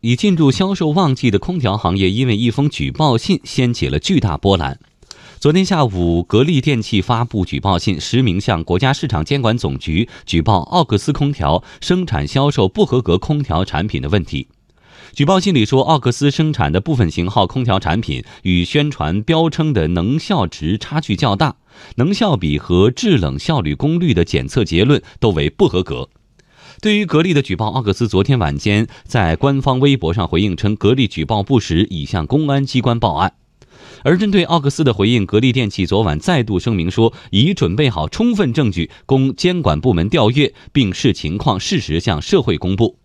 已进入销售旺季的空调行业，因为一封举报信掀起了巨大波澜。昨天下午，格力电器发布举报信，实名向国家市场监管总局举报奥克斯空调生产销售不合格空调产品的问题。举报信里说，奥克斯生产的部分型号空调产品与宣传标称的能效值差距较大，能效比和制冷效率功率的检测结论都为不合格。对于格力的举报，奥克斯昨天晚间在官方微博上回应称，格力举报不实，已向公安机关报案。而针对奥克斯的回应，格力电器昨晚再度声明说，已准备好充分证据供监管部门调阅，并视情况适时向社会公布。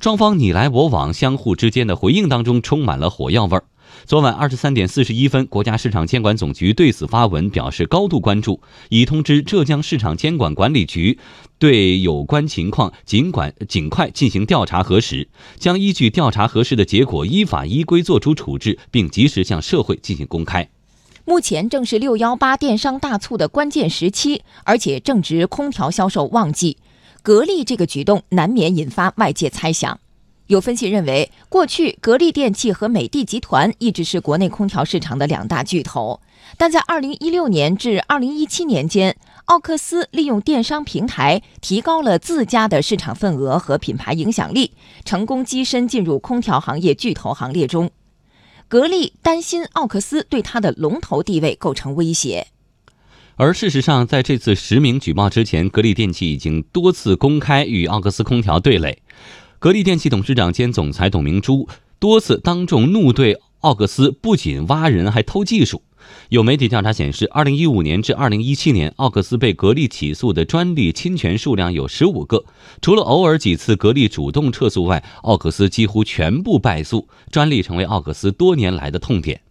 双方你来我往，相互之间的回应当中充满了火药味儿。昨晚二十三点四十一分，国家市场监管总局对此发文表示高度关注，已通知浙江市场监管管理局对有关情况尽管尽快进行调查核实，将依据调查核实的结果依法依规作出处置，并及时向社会进行公开。目前正是六幺八电商大促的关键时期，而且正值空调销售旺季，格力这个举动难免引发外界猜想。有分析认为，过去格力电器和美的集团一直是国内空调市场的两大巨头，但在2016年至2017年间，奥克斯利用电商平台提高了自家的市场份额和品牌影响力，成功跻身进入空调行业巨头行列中。格力担心奥克斯对它的龙头地位构成威胁，而事实上，在这次实名举报之前，格力电器已经多次公开与奥克斯空调对垒。格力电器董事长兼总裁董明珠多次当众怒对奥克斯，不仅挖人，还偷技术。有媒体调查显示，二零一五年至二零一七年，奥克斯被格力起诉的专利侵权数量有十五个。除了偶尔几次格力主动撤诉外，奥克斯几乎全部败诉，专利成为奥克斯多年来的痛点。